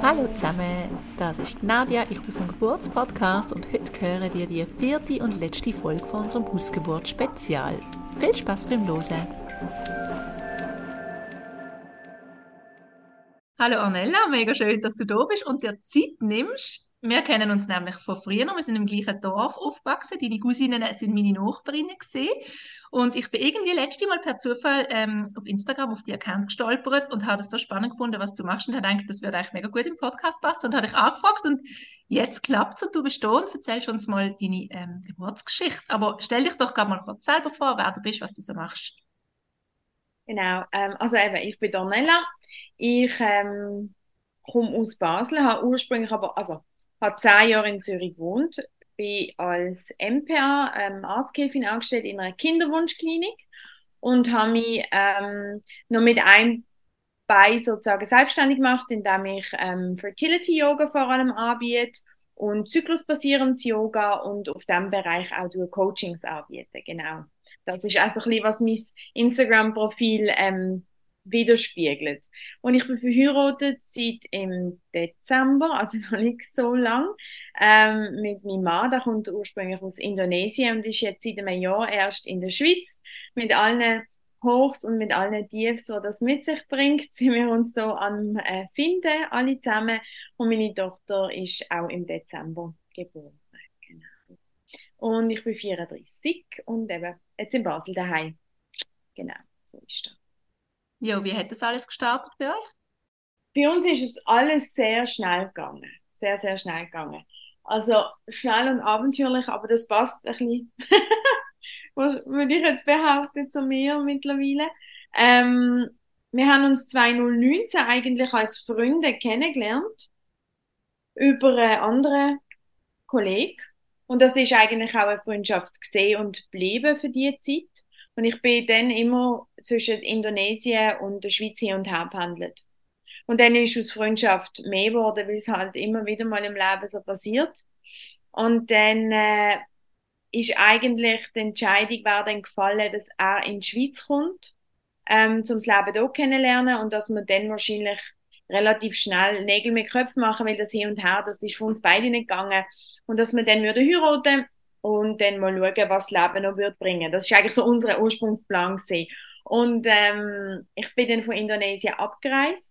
Hallo zusammen, das ist Nadia, ich bin vom Geburtspodcast und heute hören dir die vierte und letzte Folge von unserem Hausgeburt-Spezial. Viel Spaß beim Losen! Hallo Ornella, mega schön, dass du da bist und dir Zeit nimmst wir kennen uns nämlich von früher noch. Wir sind im gleichen Dorf aufgewachsen. Deine Cousinen sind meine Nachbarinnen gesehen. Und ich bin irgendwie letzte Mal per Zufall ähm, auf Instagram auf die Account gestolpert und habe es so spannend gefunden, was du machst und habe gedacht, das würde eigentlich mega gut im Podcast passen und habe dich angefragt und jetzt klappt es und du bist da und erzählst uns mal deine ähm, Geburtsgeschichte. Aber stell dich doch gerade mal kurz selber vor, wer du bist, was du so machst. Genau, ähm, also eben, ich bin Donella. Ich ähm, komme aus Basel, habe ursprünglich aber, also habe zehn Jahre in Zürich gewohnt, bin als MPA ähm, Arzthilfin angestellt in einer Kinderwunschklinik und habe mich ähm, noch mit einem Bein sozusagen selbstständig gemacht, indem ich ähm, Fertility Yoga vor allem anbiete und zyklusbasierendes Yoga und auf dem Bereich auch durch Coachings anbiete. Genau. Das ist also ein bisschen, was mein Instagram-Profil ähm, widerspiegelt. Und ich bin verheiratet seit im Dezember, also noch nicht so lang, ähm, mit meinem Mann. Der kommt ursprünglich aus Indonesien und ist jetzt seit einem Jahr erst in der Schweiz. Mit allen Hochs und mit allen Tiefs, die das mit sich bringt, sind wir uns so am äh, Finden, alle zusammen. Und meine Tochter ist auch im Dezember geboren. Genau. Und ich bin 34 und eben jetzt in Basel daheim. Genau, so ist das. Ja, wie hat das alles gestartet bei euch? Bei uns ist es alles sehr schnell gegangen. Sehr, sehr schnell gegangen. Also schnell und abenteuerlich, aber das passt ein bisschen, würde ich jetzt behaupten, zu mir mittlerweile. Ähm, wir haben uns 2019 eigentlich als Freunde kennengelernt über einen anderen Kollegen. Und das ist eigentlich auch eine Freundschaft gesehen und geblieben für die Zeit. Und ich bin dann immer zwischen Indonesien und der Schweiz hin und her pendelt. Und dann ist aus Freundschaft mehr geworden, weil es halt immer wieder mal im Leben so passiert. Und dann äh, ist eigentlich die Entscheidung war dann gefallen, dass er in die Schweiz kommt, ähm, zum Leben hier kennenlernen und dass wir dann wahrscheinlich relativ schnell Nägel mit Köpfen machen, weil das hin und her, das ist für uns beide nicht gegangen. Und dass wir dann würden heiraten und dann mal schauen, was das Leben noch bringen. Das ist eigentlich so unser Ursprungsplan gewesen. Und ähm, ich bin dann von Indonesien abgereist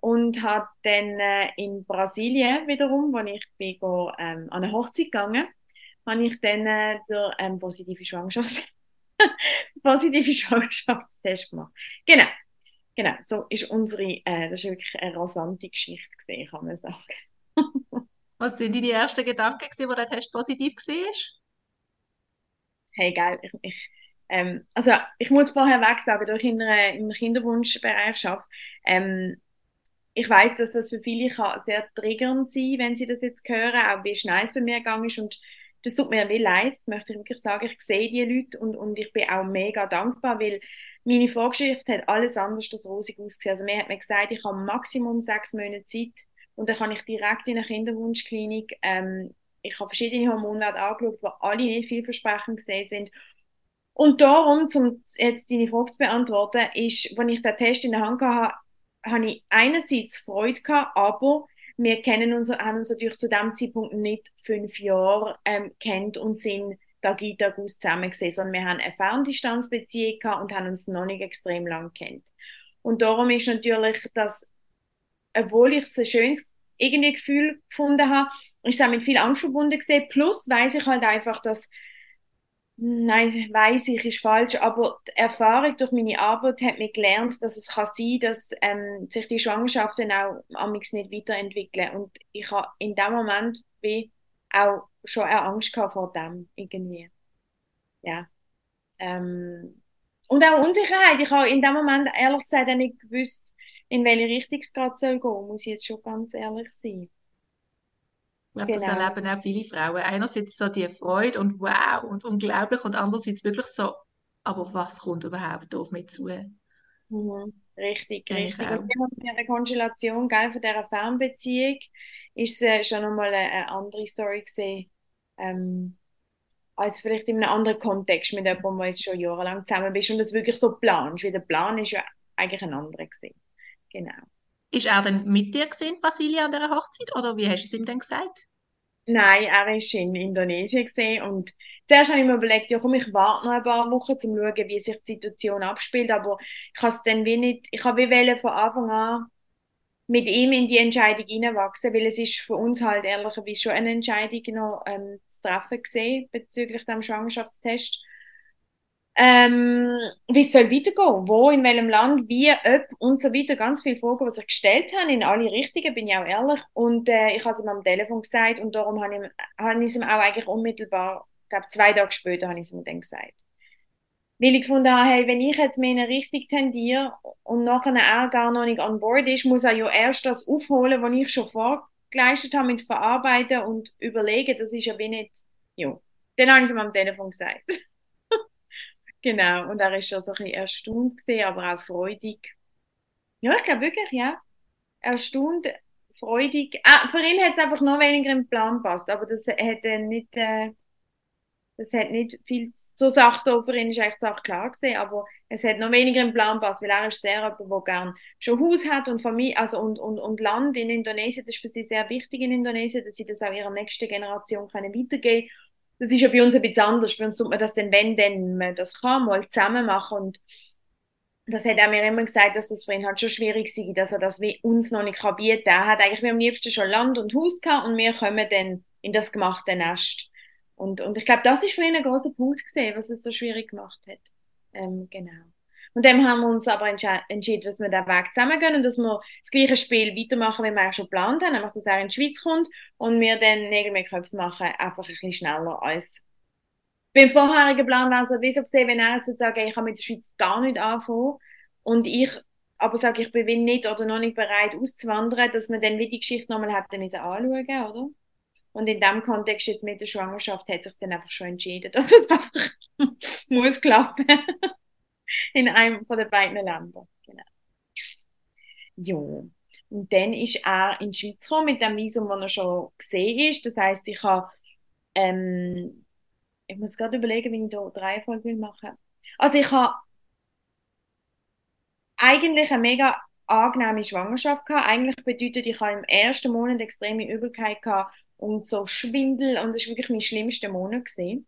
und habe dann äh, in Brasilien wiederum, wo ich bin go, ähm, an eine Hochzeit gegangen, habe ich dann äh, der ähm, positive Schwangerschafts positive Schwangerschaftstest gemacht. Genau, genau. So ist unsere, äh, das ist wirklich eine rasante Geschichte gesehen, kann man sagen. Was sind deine ersten Gedanken gewesen, wo der Test positiv war? Hey, geil, ich, ich ähm, also ich muss vorher weg sagen, da ich in einer, im Kinderwunschbereich arbeite, ähm, ich weiß, dass das für viele kann sehr triggernd sein wenn sie das jetzt hören, auch wie schnell es bei mir gegangen ist und das tut mir wie leid, möchte ich wirklich sagen. Ich sehe die Leute und, und ich bin auch mega dankbar, weil meine Vorgeschichte hat alles anders als rosig ausgesehen. Also mir hat mir gesagt, ich habe Maximum sechs Monate Zeit und dann kann ich direkt in eine Kinderwunschklinik. Ähm, ich habe verschiedene Hormonwerte angeschaut, die alle nicht vielversprechend gesehen sind und darum, um jetzt deine Frage zu beantworten, ist, wenn ich den Test in der Hand hatte, habe ich einerseits Freude gehabt, aber wir kennen uns, haben uns natürlich zu dem Zeitpunkt nicht fünf Jahre ähm, kennt und sind Tag in Tag aus zusammen gesehen, sondern wir haben eine Ferndistanzbeziehung gehabt und haben uns noch nicht extrem lang kennt. Und darum ist natürlich das, obwohl ich es ein schönes irgendwie Gefühl gefunden habe, ist es auch mit viel Angst verbunden gesehen. Plus weiß ich halt einfach, dass Nein, weiß ich, ist falsch, aber die Erfahrung durch meine Arbeit hat mir gelernt, dass es kann sein, dass ähm, sich die Schwangerschaften auch amigs nicht weiterentwickeln und ich habe in dem Moment wie auch schon eine Angst vor dem irgendwie. Ja. Ähm, und auch Unsicherheit. Ich habe in dem Moment ehrlich gesagt nicht gewusst, in welche Richtung es gerade soll gehen, muss ich jetzt schon ganz ehrlich sein. Ich glaube, das erleben auch viele Frauen. Einerseits so die Freude und wow und unglaublich und andererseits wirklich so, aber was kommt überhaupt auf mich zu? Mhm. Richtig, Kenn richtig. Und in der Konstellation gell, von dieser Fernbeziehung ist es äh, schon nochmal eine, eine andere Story gesehen, ähm, als vielleicht in einem anderen Kontext mit jemandem, der jetzt schon jahrelang zusammen bist und das wirklich so planst. Weil der Plan ist ja eigentlich ein anderer gewesen. Genau. Ist er dann mit dir gesehen, Brasilia, an dieser Hochzeit? Oder wie hast du es ihm denn gesagt? Nein, er war in Indonesien gesehen und zuerst habe ich mir überlegt, ja komm, ich warte noch ein paar Wochen, um zu schauen, wie sich die Situation abspielt, aber ich habe es dann wie nicht, ich habe wie von Anfang an mit ihm in die Entscheidung hineinwachsen, weil es ist für uns halt ehrlicherweise schon eine Entscheidung noch ähm, zu treffen gesehen bezüglich dem Schwangerschaftstest ähm, wie es soll weitergehen, wo, in welchem Land, wie, ob und so weiter. Ganz viele Fragen, die sich gestellt haben, in alle Richtungen, bin ich auch ehrlich. Und äh, ich habe es ihm am Telefon gesagt und darum habe ich, hab ich es ihm auch eigentlich unmittelbar, ich glaube zwei Tage später habe ich es ihm dann gesagt. Weil ich gefunden habe, hey, wenn ich jetzt mehr in eine Richtung tendiere und nachher er gar noch nicht on board ist, muss er ja erst das aufholen, was ich schon vorgeleistet habe mit Verarbeiten und überlegen, das ist ja wie nicht, ja. Dann habe ich es ihm am Telefon gesagt. Genau, und er ist schon so ein bisschen erstaunt gewesen, aber auch freudig. Ja, ich glaube wirklich, ja. Erstaunt, freudig. Ah, für ihn hat es einfach noch weniger im Plan gepasst, aber das hat dann nicht, äh, das hat nicht viel zur Sache da. Für ihn ist eigentlich Sache klar gewesen, aber es hat noch weniger im Plan gepasst, weil er ist sehr jemand, der gern schon Haus hat und Familie, also und, und, und Land in Indonesien. Das ist für sie sehr wichtig in Indonesien, dass sie das auch ihrer nächsten Generation können weitergeben können das ist ja bei uns ein bisschen anders. Bei uns tut man das dann, wenn denn man das kann, mal zusammen machen. Und das hat er mir immer gesagt, dass das für ihn halt schon schwierig sei, dass er das wie uns noch nicht bieten kann. Er hat eigentlich am liebsten schon Land und Haus gehabt und wir kommen dann in das gemachte Nest. Und, und ich glaube, das ist für ihn ein großer Punkt gesehen, was es so schwierig gemacht hat. Ähm, genau. Und dann haben wir uns aber entschieden, dass wir den Weg zusammengehen und dass wir das gleiche Spiel weitermachen, wie wir auch schon geplant haben, nämlich dass er in die Schweiz kommt und wir dann Nägel mit Köpfen machen, einfach ein bisschen schneller als beim vorherigen Plan es wie so gesehen, wenn er jetzt würde ich kann mit der Schweiz gar nicht anfangen und ich aber sage, ich bin nicht oder noch nicht bereit auszuwandern, dass man dann wie die Geschichte nochmal hätte müssen anschauen, oder? Und in dem Kontext jetzt mit der Schwangerschaft hat sich dann einfach schon entschieden, dass es einfach muss klappen in einem von den beiden Ländern. Genau. Ja. Und dann ist er in die Schweiz gekommen mit dem Visum, das er schon gesehen ist. Das heißt, ich habe, ähm, ich muss gerade überlegen, wie ich da drei Folgen machen will. Also ich habe eigentlich eine mega angenehme Schwangerschaft gehabt. Eigentlich bedeutet, ich habe im ersten Monat extreme Übelkeit gehabt und so Schwindel und das war wirklich mein schlimmster Monat gewesen.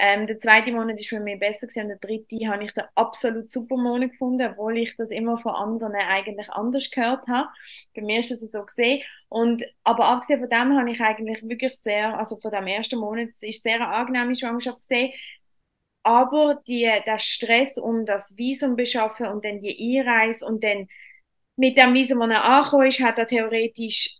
Ähm, der zweite Monat ist für mich besser gewesen und der dritte habe ich den absolut super Monat gefunden, obwohl ich das immer von anderen eigentlich anders gehört habe. Bei mir ist das so gesehen. Und, aber abgesehen von dem habe ich eigentlich wirklich sehr, also von dem ersten Monat ist sehr eine angenehme Schwangerschaft gesehen. Aber die, der Stress um das Visum beschaffen und dann die Einreise und dann mit dem Visum, das er angekommen ist, hat er theoretisch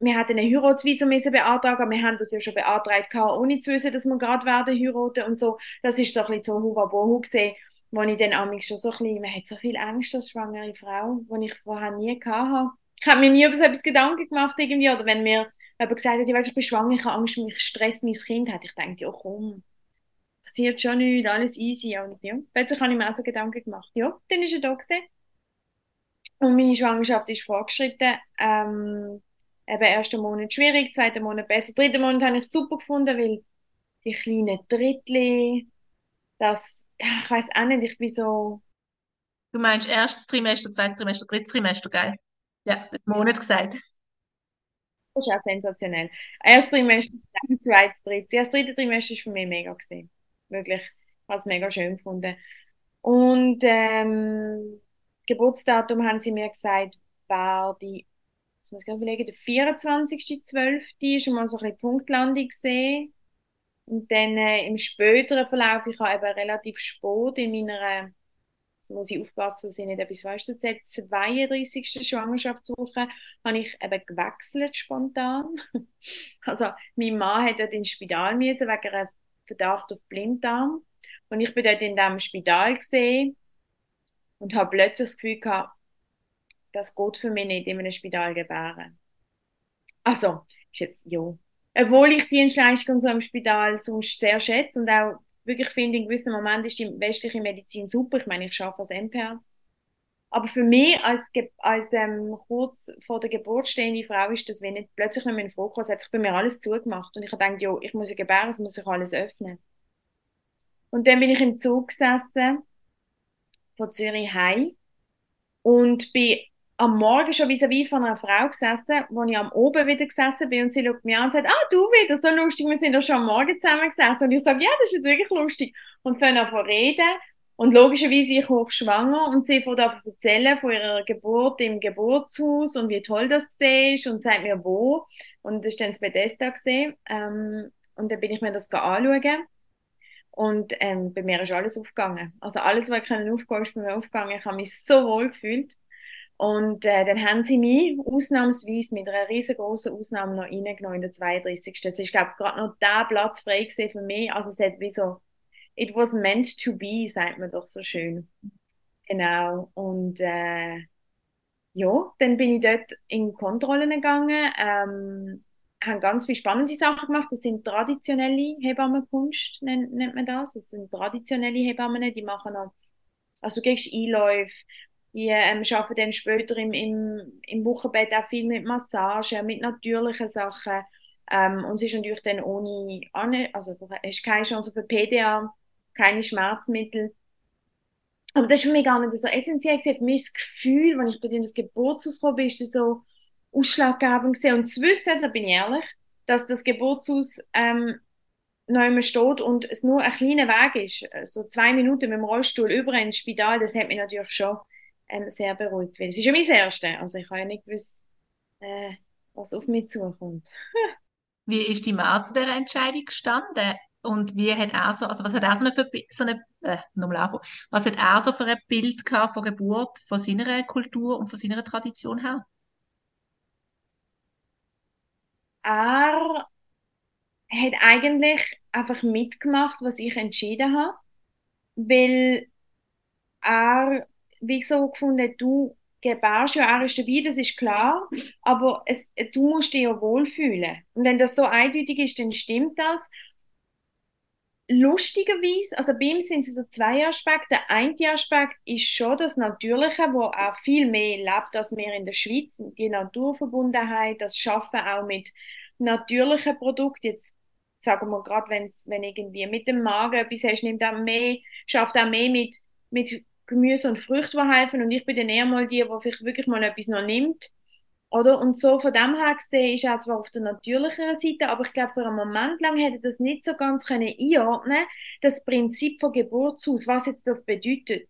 wir hatten ein Heiratsvisum müssen beantragen, wir haben das ja schon beantragt, ohne zu wissen, dass wir gerade werden heiraten und so. Das ist so ein bisschen Tohu Wabohu gesehen, wo ich dann amigs schon so ein bisschen, man hat so viel Angst als schwangere Frau, die ich vorher nie hatte. Ich habe mir nie über so etwas Gedanken gemacht irgendwie, oder wenn mir jemand gesagt hat, ich, ich bin schwanger, ich habe Angst, mich stresst mein Kind, hat ich gedacht, ja komm, passiert schon nichts, alles easy. Und ja, plötzlich habe ich mir auch so Gedanken gemacht. Ja, dann ist er da gewesen. Und meine Schwangerschaft ist vorgeschritten. Ähm, eben ersten Monat schwierig, zweiten Monat besser. Dritten Monat habe ich super gefunden, weil die kleinen Drittli, das, ja, ich weiß auch nicht, ich bin so... Du meinst erstes Trimester, zweites Trimester, drittes Trimester, geil? Ja, Monat gesagt. Das ist auch sensationell. Erstes Trimester, zweites, drittes. Das dritte Trimester war für mich mega. Gewesen. Wirklich, ich habe es mega schön gefunden. Und ähm, Geburtsdatum haben sie mir gesagt, war die jetzt muss ich überlegen, der 24.12. ist schon mal so ein bisschen Punktlandung gesehen. Und dann äh, im späteren Verlauf, ich habe eben relativ spät in meiner, jetzt muss ich aufpassen, dass ich nicht etwas falsch erzähle, 32. Schwangerschaftswoche, habe ich eben gewechselt spontan. also mein Mann hat dort ins Spital müssen wegen einem Verdacht auf Blinddarm. Und ich bin dort in diesem Spital gesehen und habe plötzlich das Gefühl gehabt, das geht für mich nicht in einem Spital gebären. Also, ist jetzt, ja. Obwohl ich die Dienstleistung so im Spital sonst sehr schätze und auch wirklich finde, in gewissen Momenten ist die westliche Medizin super. Ich meine, ich arbeite als MPR. Aber für mich als, als ähm, kurz vor der Geburt stehende Frau ist das, wenn nicht plötzlich wenn man vorkommt, hat sich bei mir alles zugemacht. Und ich habe gedacht, ja, ich muss ja gebären, es muss sich alles öffnen. Und dann bin ich im Zug gesessen, von Zürich heim und bin am Morgen schon vis-à-vis von einer Frau gesessen, wo ich am Oben wieder gesessen bin und sie schaut mich an und sagt, ah, du wieder, so lustig, wir sind doch schon am Morgen zusammen gesessen. Und ich sage, ja, das ist jetzt wirklich lustig. Und fangen an reden. Und logischerweise ich hochschwanger und sie fängt an erzählen von ihrer Geburt im Geburtshaus und wie toll das ist und sagt mir wo. Und das ist dann das Bethesda gesehen. Ähm, und dann bin ich mir das anschauen. Und ähm, bei mir ist alles aufgegangen. Also alles, was ich können aufgehen ist bei mir aufgegangen. Ich habe mich so wohl gefühlt. Und äh, dann haben sie mich ausnahmsweise mit einer riesengroßen Ausnahme noch reingenommen in der 32. Es ist, glaube ich, gerade noch der Platz frei für mich. Also es hat wie so, it was meant to be, sagt man doch so schön. Genau. Und äh, ja, dann bin ich dort in Kontrollen gegangen, ähm, haben ganz viele spannende Sachen gemacht. Das sind traditionelle Hebammenkunst, nennt, nennt man das. Das sind traditionelle Hebammen, die machen noch, also du kriegst Einläufe, die ähm, arbeiten dann später im, im, im Wochenbett auch viel mit Massagen, mit natürlichen Sachen. Ähm, und es ist natürlich dann ohne, also du hast keine Chance für PDA, keine Schmerzmittel. Aber das ist für mich gar nicht so essentiell gewesen. Für mich das Gefühl, wenn ich dort in das Geburtshaus gekommen bin, ist das so ausschlaggebend gewesen. Und zu wissen, da bin ich ehrlich, dass das Geburtshaus ähm, immer steht und es nur ein kleiner Weg ist, so zwei Minuten mit dem Rollstuhl über ins Spital, das hat mich natürlich schon ähm, sehr beruhigt, weil es ist ja mein Erste. Also ich habe ja nicht gewusst, äh, was auf mich zukommt. wie ist die Mann zu dieser Entscheidung gestanden? Und wie hat er so, also was hat er so eine, so eine äh, was hat er so für ein Bild gehabt von Geburt, von seiner Kultur und von seiner Tradition her? Er hat eigentlich einfach mitgemacht, was ich entschieden habe, weil er wie so gefunden, du gebärst ja, er ist dabei, das ist klar, aber es, du musst dich ja wohlfühlen. Und wenn das so eindeutig ist, dann stimmt das. Lustigerweise, also bei ihm sind es so zwei Aspekte. Der eine Aspekt ist schon das Natürliche, wo auch viel mehr lebt als wir in der Schweiz. Die Naturverbundenheit, das Schaffen auch mit natürlichen Produkten. Jetzt sagen wir gerade, wenn, wenn irgendwie mit dem Magen etwas hast, nimmt er mehr, schafft er mehr mit, mit Gemüse und Früchte, die helfen. Und ich bin dann eher mal die, die vielleicht wirklich mal etwas noch nimmt. Oder? Und so von dem her gesehen ist er zwar auf der natürlicheren Seite, aber ich glaube, für einen Moment lang hätte das nicht so ganz können einordnen das Prinzip von Geburtshaus, was jetzt das bedeutet.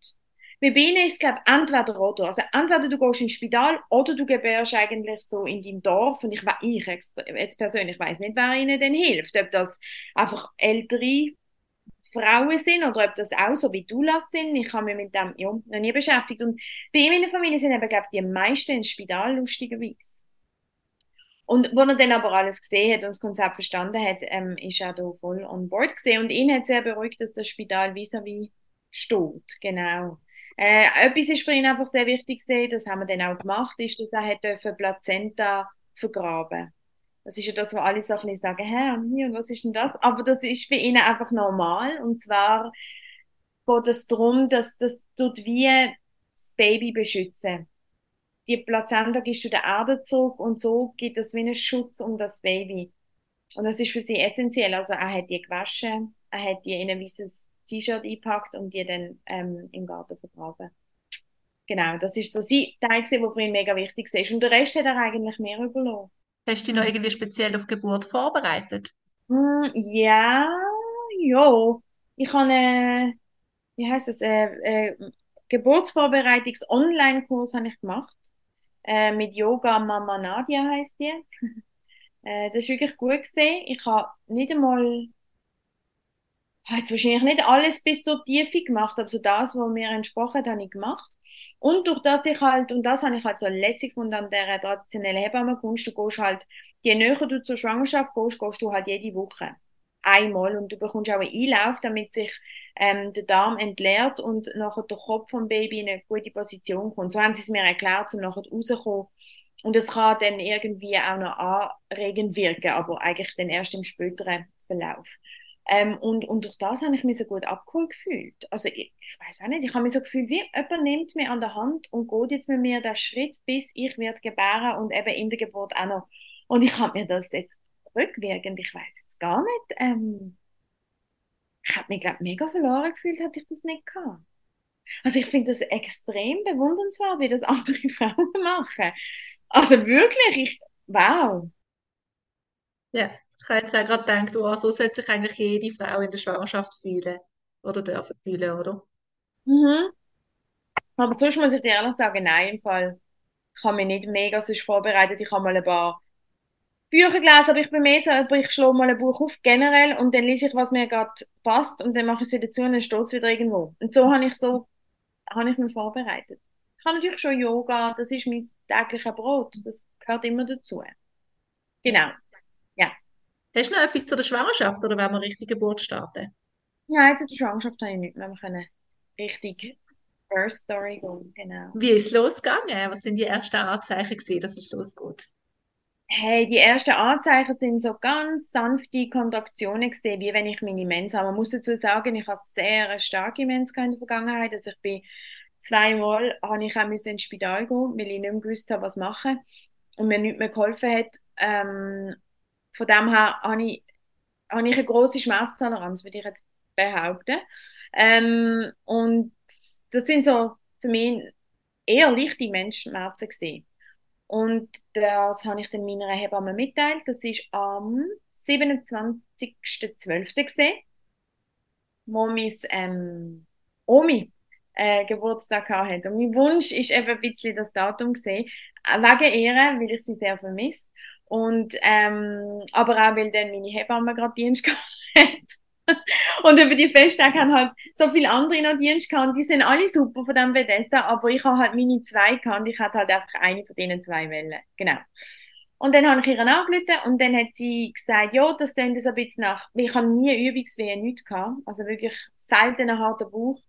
Bei ihnen ist es, glaube ich, entweder oder. Also entweder du gehst ins Spital oder du gebärst eigentlich so in deinem Dorf. Und ich, ich jetzt persönlich weiß nicht, wer ihnen denn hilft. Ob das einfach ältere Frauen sind oder ob das auch so wie du das sind. Ich habe mich mit dem ja, noch nie beschäftigt. Und bei ihm in der Familie sind eben, glaube ich, die meisten ins Spital, lustigerweise. Und wo er dann aber alles gesehen hat und das Konzept verstanden hat, ähm, ist er da voll on board gesehen. Und ihn hat sehr beruhigt, dass das Spital vis-à-vis -vis steht. Genau. Äh, etwas ist für ihn einfach sehr wichtig gesehen, das haben wir dann auch gemacht, ist, dass er hat Plazenta vergraben das ist ja das, wo alle so ein bisschen sagen, hä, und was ist denn das? Aber das ist für ihnen einfach normal. Und zwar geht es darum, dass das tut wie das Baby beschützen. Die Plazenta gibst du der Erde zurück und so gibt es wie einen Schutz um das Baby. Und das ist für sie essentiell. Also er hat die gewaschen, er hat die in ein weißes T-Shirt eingepackt und die dann ähm, im Garten vergraben. Genau, das ist so sein Teil, der für ihn mega wichtig ist. Und der Rest hat er eigentlich mehr überlassen. Hast du dich noch irgendwie speziell auf Geburt vorbereitet? Mm, ja, ja. Ich habe eine, wie heißt das, äh, äh, Geburtsvorbereitungs-Online-Kurs gemacht. Äh, mit Yoga Mama Nadia heißt die. äh, das ist wirklich gut. Ich habe nicht einmal habe jetzt wahrscheinlich nicht alles bis zur Tiefe gemacht, aber so das, was mir entsprochen hat, habe ich gemacht. Und durch das ich halt, und das habe ich halt so lässig gefunden an der traditionellen Hebammenkunst, du gehst halt, je näher du zur Schwangerschaft gehst, gehst du halt jede Woche einmal und du bekommst auch einen Einlauf, damit sich ähm, der Darm entleert und nachher der Kopf vom Baby in eine gute Position kommt. So haben sie es mir erklärt, um nachher rauszukommen. Und es kann dann irgendwie auch noch anregend wirken, aber eigentlich dann erst im späteren Verlauf. Ähm, und, und durch das habe ich mich so gut abgeholt gefühlt. Also ich, ich weiß auch nicht, ich habe mich so gefühlt, wie jemand nimmt mich an der Hand und geht jetzt mit mir den Schritt, bis ich werde gebären und eben in der Geburt auch noch. Und ich habe mir das jetzt rückwirkend, ich weiß jetzt gar nicht, ähm, ich habe mich, glaube mega verloren gefühlt, hätte ich das nicht gehabt. Also ich finde das extrem bewundernswert, wie das andere Frauen machen. Also wirklich, ich, wow. Ja, ich habe jetzt auch gerade gedacht, oh, so sollte sich eigentlich jede Frau in der Schwangerschaft fühlen oder dürfen fühlen, oder? Mhm. Aber sonst muss ich dir ehrlich sagen, nein, im Fall. Ich habe mich nicht mega sonst vorbereitet. Ich habe mal ein paar Bücher gelesen, aber ich bin mehr so, ich schlage mal ein Buch auf, generell, und dann lese ich, was mir gerade passt, und dann mache ich es wieder zu und dann steht es wieder irgendwo. Und so habe ich so, habe ich mich vorbereitet. Ich habe natürlich schon Yoga, das ist mein tägliches Brot, das gehört immer dazu. Genau. Hast du noch etwas zu der Schwangerschaft oder wollen wir richtig Geburt starten? Ja, jetzt in der Schwangerschaft habe ich nicht mehr können richtig First Story gehen, genau. Wie ist es losgegangen? Was sind die ersten Anzeichen gewesen, dass es losgeht? Hey, die ersten Anzeichen sind so ganz sanfte Kontraktionen gesehen, wie wenn ich meine Mens habe. Man muss dazu sagen, ich habe sehr starke Mens in der Vergangenheit. Also ich bin zweimal habe ich auch ins Spital gehen, weil ich nicht mehr gewusst habe, was machen und mir nichts mehr geholfen hat. Ähm, von dem her habe ich, habe ich eine große Schmerztoleranz, würde ich jetzt behaupten. Ähm, und das sind so für mich eher leichte Menschenschmerzen gesehen. Und das habe ich dann meiner Hebamme mitteilt. Das ist am 27.12. gesehen, wo mein ähm, Omi äh, Geburtstag hatte. Und mein Wunsch ist eben ein bisschen das Datum gesehen, wegen ihr, weil ich sie sehr vermisse. Und, ähm, aber auch, weil dann meine Hebamme gerade Dienst hat. und über die Festtage haben halt so viele andere noch Dienst gehabt. Die sind alle super von dem Bethesda, aber ich habe halt meine zwei gehabt. Ich hatte halt einfach eine von denen zwei Wellen. Genau. Und dann habe ich ihr angerufen und dann hat sie gesagt, ja, das klingt so ein bisschen nach, ich habe nie Übungswehen, nichts gehabt. Also wirklich selten einen harten Bauch.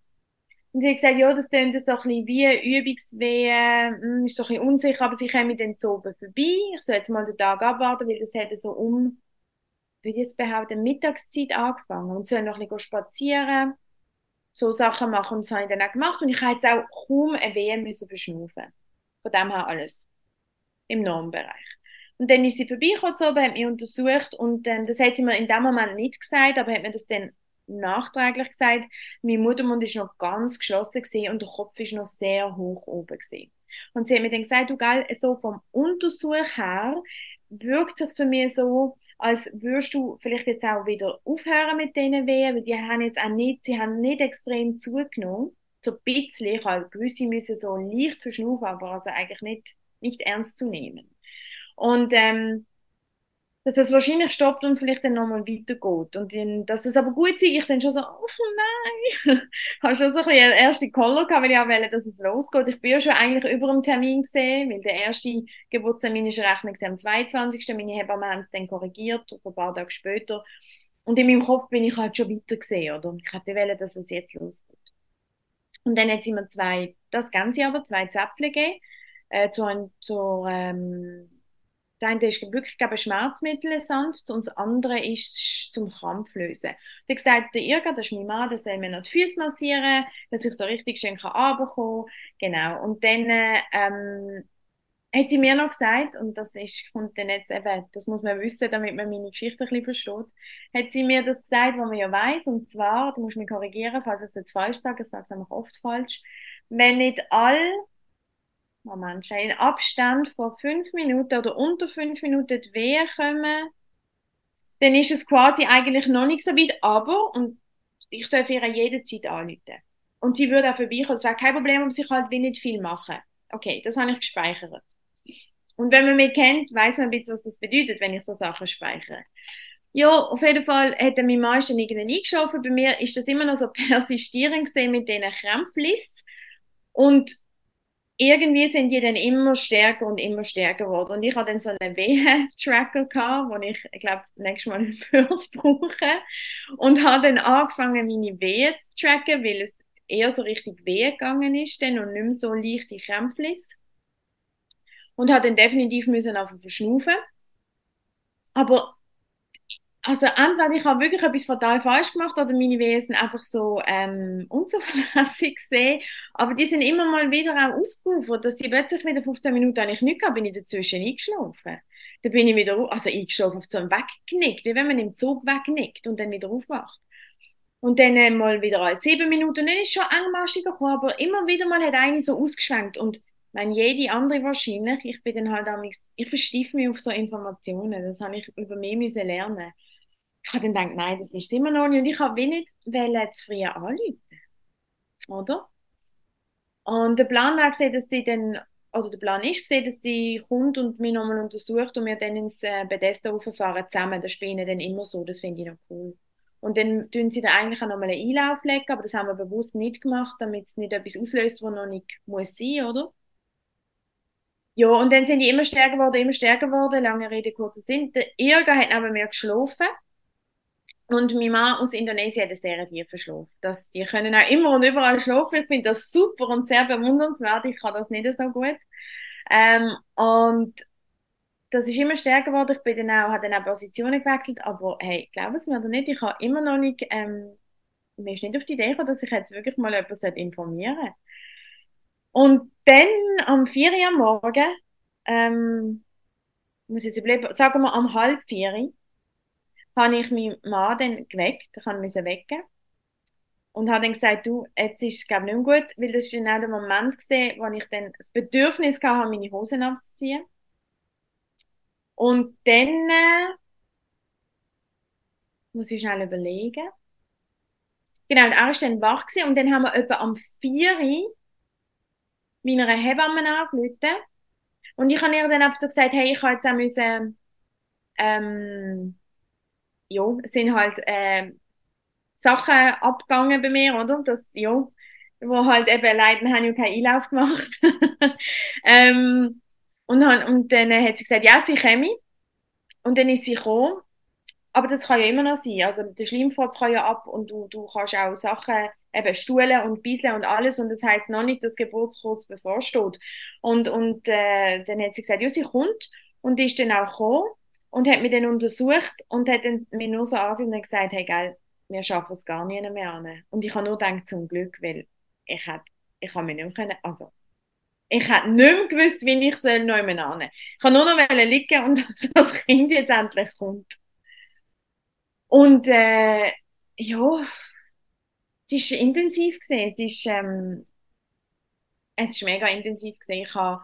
Und sie hat gesagt, ja, das klingt so ein bisschen wie Übungswehen, hm, ist so ein bisschen unsicher, aber sie kommen dann oben vorbei. Ich soll jetzt mal den Tag abwarten, weil das hätte so um, wie es behaupten, Mittagszeit angefangen. Und soll noch ein bisschen spazieren, so Sachen machen. Und das habe ich dann auch gemacht. Und ich habe jetzt auch kaum eine Wehe müssen verschnaufen. Von dem her alles im Normbereich. Und dann ist sie vorbeigekommen, so, hat mich untersucht und ähm, das hat sie mir in dem Moment nicht gesagt, aber hat mir das dann nachträglich gesagt, mein Muttermund ist noch ganz geschlossen gesehen und der Kopf ist noch sehr hoch oben gesehen. Und sie hat mir dann gesagt, du gell, so vom Untersuch her wirkt es für mich so, als würdest du vielleicht jetzt auch wieder aufhören mit diesen Wehen, weil die haben jetzt auch nicht, sie haben nicht extrem zugenommen. So ein bisschen, ich habe gewisse müssen so leicht verschnaufen, aber also eigentlich nicht, nicht ernst zu nehmen. Und ähm, dass es wahrscheinlich stoppt und vielleicht dann nochmal weitergeht. Und dann, dass es aber gut sei, ich dann schon so, oh nein, habe schon so ein bisschen erste Koller gehabt, weil ich auch wollte, dass es losgeht. Ich bin ja schon eigentlich über dem Termin gesehen, weil der erste Geburtstermin ist rechnet am 22. Meine Hebamme haben es dann korrigiert, ein paar Tage später. Und in meinem Kopf bin ich halt schon weiter gesehen, oder? Ich hätte wollen, dass es jetzt losgeht. Und dann hat sie mir zwei, das Ganze aber, zwei Zäpfchen gegeben, äh, zur, zur ähm, das eine ist wirklich glaube Schmerzmittel sanft und das andere ist zum Krampflösen. Wie gesagt, der Irga, das ist mein Mann, der soll mir noch die Füße massieren, dass ich so richtig schön kann Genau. Und dann ähm, hat sie mir noch gesagt, und das ist, kommt dann jetzt eben, das muss man wissen, damit man meine Geschichte ein bisschen versteht, hat sie mir das gesagt, was man ja weiß, und zwar, du musst mich korrigieren, falls ich es jetzt falsch sage, ich sage es einfach oft falsch, wenn nicht all Moment, in Abstand von fünf Minuten oder unter fünf Minuten die Wehen kommen, dann ist es quasi eigentlich noch nicht so weit, aber, und ich darf ihr jederzeit anrufen. Und sie würde auch vorbeikommen. Es wäre kein Problem, um sich halt wie nicht viel machen. Okay, das habe ich gespeichert. Und wenn man mich kennt, weiß man ein bisschen, was das bedeutet, wenn ich so Sachen speichere. Ja, auf jeden Fall hat er mein Mann schon irgendwie eingeschaffen. Bei mir ist das immer noch so persistierend gesehen mit diesen Krämpflis. Und irgendwie sind die dann immer stärker und immer stärker geworden. Und ich hatte dann so einen Wehe-Tracker wo ich, glaube, nächstes Mal würde brauchen. Und habe dann angefangen, meine Wehen zu tracken, weil es eher so richtig weh gegangen ist dann und nicht mehr so leichte Krämpflis. Und habe dann definitiv müssen auf verschnaufen. Aber also entweder ich habe wirklich etwas fatal falsch gemacht oder meine sind einfach so ähm, unzuverlässig gesehen. Aber die sind immer mal wieder auch ausgerufen, dass die plötzlich wieder 15 Minuten eigentlich nicht gehabt, bin ich dazwischen eingeschlafen. Da bin ich wieder, also eingeschlafen auf so einem Weggenickt, wie wenn man im Zug wegnickt und dann wieder aufwacht. Und dann äh, mal wieder alle sieben Minuten. Dann ist schon engmaschiger gekommen, aber immer wieder mal hat eine so ausgeschwenkt. Und wenn jede andere wahrscheinlich, ich bin dann halt auch, ich verstief mich auf so Informationen. Das habe ich über mich müssen lernen. Ich habe dann gedacht, nein, das ist immer noch nicht. Und ich habe wenig zu früh anrufen. Oder? Und der Plan war dass sie dann, oder der Plan ist dass sie kommt und mich nochmal untersucht und wir dann ins äh, Bethesda rauffahren zusammen. Das ihnen dann immer so, das finde ich noch cool. Und dann tun sie da eigentlich auch nochmal einen Einlauf legen, aber das haben wir bewusst nicht gemacht, damit es nicht etwas auslöst, was noch nicht muss sein, oder? Ja, und dann sind die immer stärker geworden, immer stärker geworden, lange Rede, kurzer Sinn. Der Irga hat neben mir geschlafen und mein Mann aus Indonesien hat einen sehr tiefen Schlaf. Das, die können auch immer und überall schlafen. Ich finde das super und sehr bewundernswert. Ich kann das nicht so gut. Ähm, und das ist immer stärker geworden. Ich bin dann auch, habe dann auch Positionen gewechselt. Aber hey, glauben Sie mir oder nicht, ich habe immer noch nicht, ähm, mir ist nicht auf die Idee gekommen, dass ich jetzt wirklich mal jemanden informieren sollte. Und dann am 4 Uhr am Morgen, ähm, muss ich jetzt überlegen, sagen wir am halb 4 habe ich meinen Mann dann geweckt, ich musste wecken. Und habe dann gesagt, du, jetzt ist es glaube nicht mehr gut, weil das ist genau der Moment gesehen, wo ich dann das Bedürfnis hatte, meine Hosen abzuziehen. Und dann äh, muss ich schnell überlegen. Genau, und er war dann wach gewesen, und dann haben wir etwa am 4 Uhr meiner Hebamme angerufen. Und ich habe ihr dann einfach so gesagt, hey, ich habe jetzt auch müssen, ähm, ja, es sind halt äh, Sachen abgegangen bei mir, oder? Das, ja, wo halt eben leider haben ja keinen Einlauf gemacht. ähm, und, und dann hat sie gesagt, ja, sie käme. Und dann ist sie gekommen. Aber das kann ja immer noch sein. Also der Schleimfropf kann ja ab und du, du kannst auch Sachen, eben Stuhlen und Bisseln und alles und das heißt noch nicht, dass Geburtskurs bevorsteht. Und, und äh, dann hat sie gesagt, ja, sie kommt und ist dann auch gekommen und hat mich dann untersucht und hat dann mir nur so angeschaut und gesagt, hey, geil, wir schaffen es gar nicht mehr an. Und ich habe nur gedacht, zum Glück, weil ich hätte, ich habe mich nicht mehr können, also, ich hätte nicht mehr gewusst, wie ich soll noch an. Ich habe nur noch liegen und dass das Kind jetzt endlich kommt. Und, äh, ja, es war intensiv gewesen. Es ist, ähm, es ist mega intensiv gewesen. Ich habe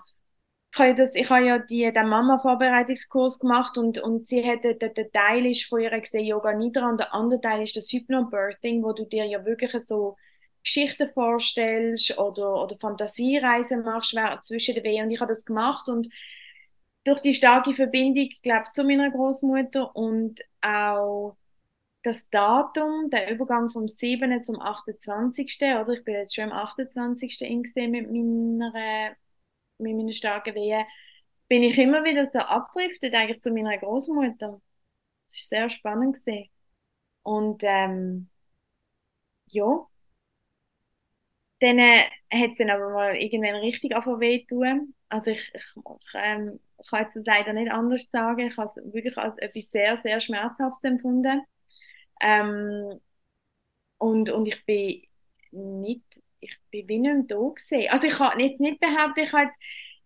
ich habe, das, ich habe ja die, den Mama-Vorbereitungskurs gemacht und, und sie hat, der, der Teil ist von ihr gesehen Yoga Nidra und der andere Teil ist das Hypnobirthing, wo du dir ja wirklich so Geschichten vorstellst oder, oder Fantasiereisen machst zwischen den Wehen und ich habe das gemacht und durch die starke Verbindung, glaube zu meiner Großmutter und auch das Datum, der Übergang vom 7. zum 28. oder ich bin jetzt schon am 28. in mit meiner mit meinen starken Wehen, bin ich immer wieder so abdriftet eigentlich zu meiner Großmutter. Das ist sehr spannend gewesen. Und ähm, ja, dann äh, hat es dann aber mal irgendwann richtig angefangen tun. Also ich, ich, ich ähm, kann jetzt das leider nicht anders sagen. Ich habe es wirklich als etwas sehr, sehr Schmerzhaftes empfunden. Ähm, und, und ich bin nicht ich bin wie nicht mehr da gewesen. Also ich kann jetzt nicht behaupten, ich habe jetzt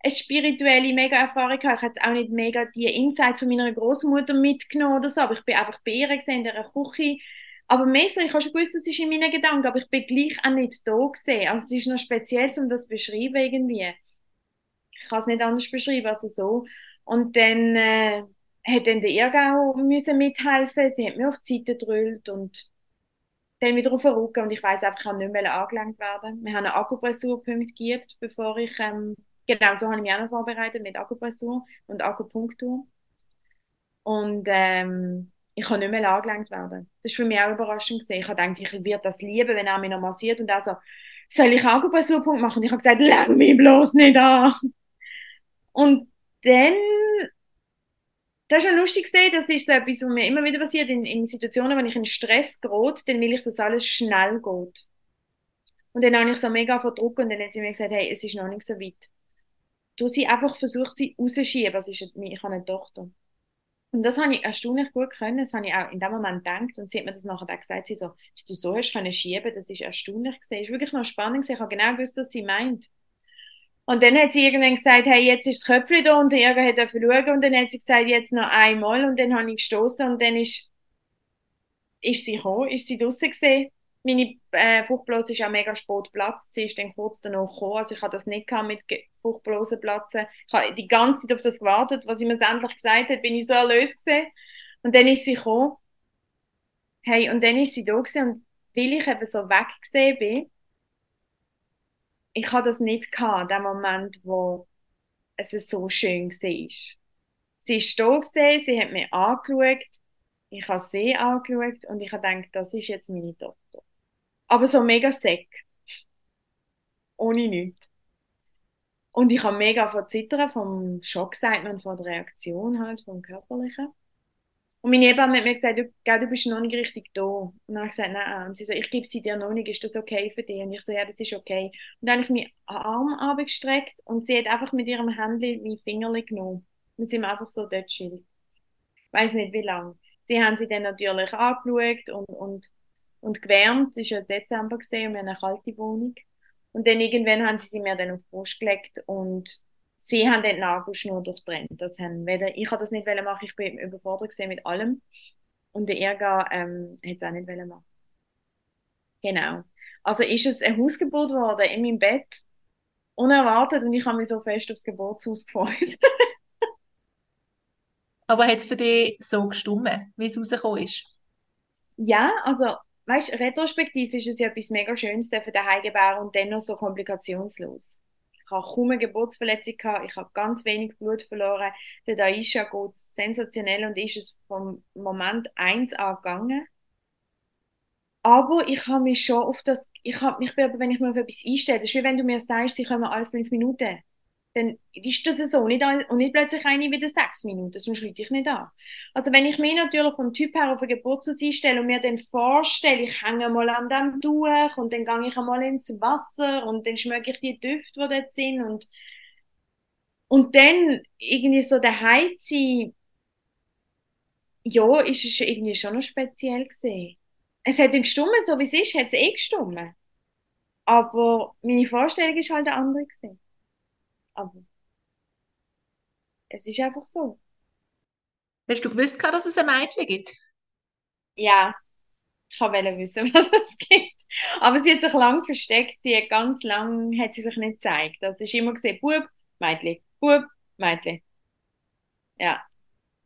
eine spirituelle mega Erfahrung gehabt. Ich habe jetzt auch nicht mega die Insights von meiner Großmutter mitgenommen oder so, aber ich bin einfach bei ihr gesehen in der Küche. Aber mehr ich habe schon gewusst, das ist in meinen Gedanken, aber ich bin gleich auch nicht da gewesen. Also es ist noch speziell, um das zu beschreiben irgendwie. Ich kann es nicht anders beschreiben, also so. Und dann äh, hat dann der Irgau müssen mithelfen. Sie hat mir auf die Seite gedrüllt und dann wieder auf den Rücken und ich weiß einfach, ich kann nicht mehr angelenkt werden. Wir haben einen Akupressurpunkt gegeben, bevor ich, ähm, genau so habe ich mich auch noch vorbereitet mit Akupressur und Akupunktur. Und ähm, ich kann nicht mehr angelenkt werden. Das war für mich auch überraschend. Gewesen. Ich habe gedacht, ich würde das lieben, wenn er mich noch massiert und er so, soll ich Akupressurpunkt machen? Und ich habe gesagt, lang mich bloß nicht an. Und dann das ist ja lustig gesehen, das ist so etwas, was mir immer wieder passiert in, in Situationen, wenn ich in Stress gerät, dann will ich, dass alles schnell geht. Und dann habe ich so mega verdruckt und dann hat sie mir gesagt, hey, es ist noch nicht so weit. Du sie einfach versuchst, sie rauszuschieben. Also ich habe eine Tochter. Und das habe ich erstaunlich gut können. Das habe ich auch in dem Moment gedacht. Und sie hat mir das nachher auch gesagt. Sie so, dass du so hast können schieben, das ist erstaunlich gesehen. Ist wirklich noch spannend Ich habe genau gewusst, was sie meint. Und dann hat sie irgendwann gesagt, hey, jetzt ist das Köpfchen da und Jäger hat schauen und dann hat sie gesagt, jetzt noch einmal und dann habe ich gestoßen und dann ist, ist sie gekommen, ist sie draußen gesehen Meine äh, Fruchtblase ist auch mega spät geplatzt. Sie ist dann kurz danach gekommen. Also ich hatte das nicht mit Fruchtblasen platzen. Ich habe die ganze Zeit auf das gewartet. Was sie mir endlich gesagt hat, bin ich so erlöst gewesen. Und dann ist sie gekommen. Hey, und dann ist sie da gewesen. Und weil ich eben so weggesehen bin, ich hatte das nicht gehabt, dem Moment, wo es so schön war. Sie ist da sie hat mich angeschaut, ich habe sie angeschaut und ich habe gedacht, das ist jetzt meine Tochter. Aber so mega seck. Ohne nichts. Und ich habe mega von Zittern, vom Schock, sagt man, von der Reaktion halt, vom Körperlichen. Und meine Hebamme hat mir gesagt, du, gell, du bist noch nicht richtig da. Und dann habe ich gesagt, nein. Und sie so, ich gebe sie dir noch nicht, ist das okay für dich? Und ich so, ja, das ist okay. Und dann habe ich meinen Arm abgestreckt und sie hat einfach mit ihrem Händchen mein Fingerli genommen. Und sind einfach so dort chillt. Weiss nicht, wie lange. Sie haben sie dann natürlich angeschaut und, und, und gewärmt. Es war ja Dezember gesehen und wir haben eine kalte Wohnung. Und dann irgendwann haben sie sie mir dann auf die Brust gelegt und sie haben den Nagelschnur durchtrennt. Das haben weder, ich habe das nicht machen, ich bin überfordert mit allem. Und der Irga ähm, hat es auch nicht machen. Genau. Also ist es eine Hausgeburt worden in meinem Bett, unerwartet, und ich habe mich so fest aufs Geburtshaus gefreut. Aber hat es für dich so gestummen, wie es rausgekommen ist? Ja, also, weißt retrospektiv ist es ja etwas mega Schönes, für den Heigebär und dennoch so komplikationslos habe kaum eine Geburtsverletzung gehabt, ich habe ganz wenig Blut verloren. Der Daisha geht sensationell und ist es vom Moment eins angegangen. Aber ich habe mich schon auf das, ich habe mich, wenn ich mir auf etwas einstelle, das ist wie wenn du mir sagst, sie kommen alle fünf Minuten dann ist das so. Nicht, und nicht plötzlich eine wieder sechs Minuten, sonst schlitte ich nicht an. Also wenn ich mich natürlich vom Typ her auf eine Geburtshaus einstelle und mir dann vorstelle, ich hänge mal an dem durch und dann gehe ich einmal ins Wasser und dann schmecke ich die Düfte, die dort sind und und dann irgendwie so der sein, ja, ist es irgendwie schon noch speziell gesehen. Es hat dann gestummen, so wie es ist, hat es eh gestummen. Aber meine Vorstellung ist halt eine andere gesehen. Aber es ist einfach so. Hast du gewusst, dass es ein Mädchen gibt? Ja, ich wollte wissen, was es gibt. Aber sie hat sich lang versteckt. Sie hat ganz lang hat sie sich nicht gezeigt. Das ist immer gesehen, Bub, Mädchen, Bub, Mädchen. Ja,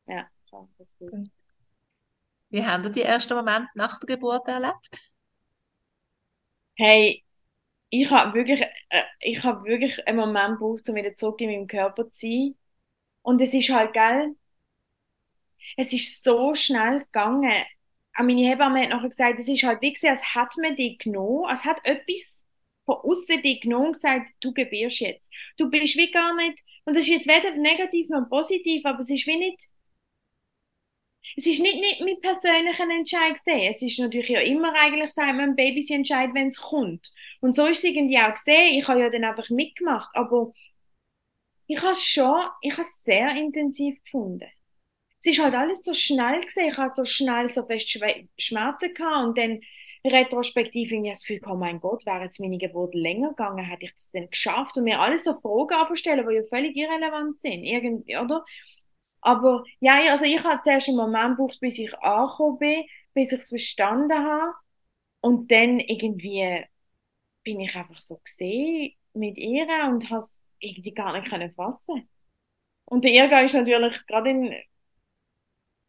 ja, das. Wie haben Sie die ersten Momente nach der Geburt erlebt? Hey, ich habe wirklich, äh, ich habe wirklich einen Moment gebraucht, um wieder zurück in meinem Körper zu sein. Und es ist halt, gell, es ist so schnell gegangen. Auch meine Hebamme hat nachher gesagt, es ist halt wie gesagt, als hat man die genommen, als hat etwas von außen die genommen und gesagt, du gebierst jetzt. Du bist wie gar nicht, und das ist jetzt weder negativ noch positiv, aber es ist wie nicht, es ist nicht mit meinem persönlichen Entscheid gesehen. Es ist natürlich ja immer eigentlich, sagt man, ein Baby entscheidet, wenn es kommt. Und so ist es irgendwie auch gesehen. Ich habe ja dann einfach mitgemacht. Aber ich habe es schon, ich habe es sehr intensiv gefunden. Es ist halt alles so schnell gesehen. Ich habe so schnell so fest Schmerzen gehabt und dann retrospektiv irgendwie das Gefühl, oh mein Gott, wäre jetzt meine Geburt länger gegangen, hätte ich das denn geschafft und mir alles so Fragen stellen, die ja völlig irrelevant sind, irgendwie, oder? Aber ja, also ich habe zuerst einen Moment gebraucht, bis ich angekommen bin, bis ich es verstanden habe. Und dann irgendwie bin ich einfach so gesehen mit ihr und habe es irgendwie gar nicht können fassen. Und der Irrgang ist natürlich gerade in,